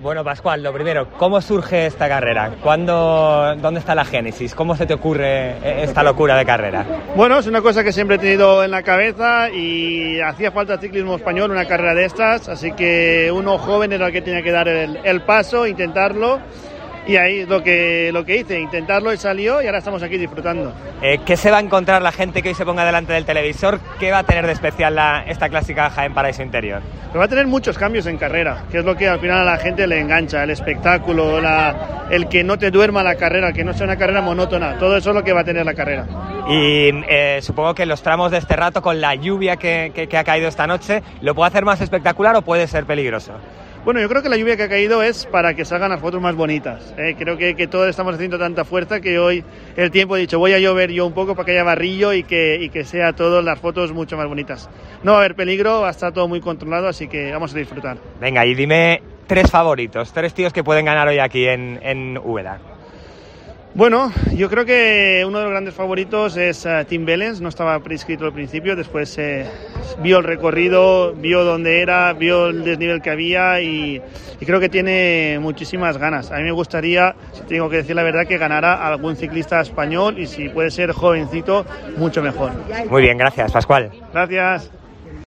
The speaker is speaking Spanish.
Bueno, Pascual, lo primero, ¿cómo surge esta carrera? ¿Cuándo, ¿Dónde está la génesis? ¿Cómo se te ocurre esta locura de carrera? Bueno, es una cosa que siempre he tenido en la cabeza y hacía falta ciclismo español, una carrera de estas, así que uno joven era el que tenía que dar el, el paso, intentarlo y ahí es lo que, lo que hice, intentarlo y salió y ahora estamos aquí disfrutando. Eh, ¿Qué se va a encontrar la gente que hoy se ponga delante del televisor? ¿Qué va a tener de especial la, esta clásica Jaén Paraíso Interior? Pero va a tener muchos cambios en carrera, que es lo que al final a la gente le engancha, el espectáculo, la, el que no te duerma la carrera, que no sea una carrera monótona, todo eso es lo que va a tener la carrera. Y eh, supongo que los tramos de este rato, con la lluvia que, que, que ha caído esta noche, ¿lo puede hacer más espectacular o puede ser peligroso? Bueno, yo creo que la lluvia que ha caído es para que salgan las fotos más bonitas. ¿eh? Creo que, que, todos estamos haciendo tanta fuerza que hoy el tiempo ha dicho voy a llover yo un poco para que haya barrillo y que, y que sea todas las fotos mucho más bonitas. No va a haber peligro, va a estar todo muy controlado, así que vamos a disfrutar. Venga, y dime tres favoritos, tres tíos que pueden ganar hoy aquí en, en. Bueno, yo creo que uno de los grandes favoritos es uh, Tim Bellens, no estaba prescrito al principio, después eh, vio el recorrido, vio dónde era, vio el desnivel que había y, y, creo que tiene muchísimas ganas. A mí me gustaría, si tengo que decir la verdad, que ganara algún ciclista español y si puede ser jovencito, mucho mejor. Muy bien, gracias, Pascual. Gracias.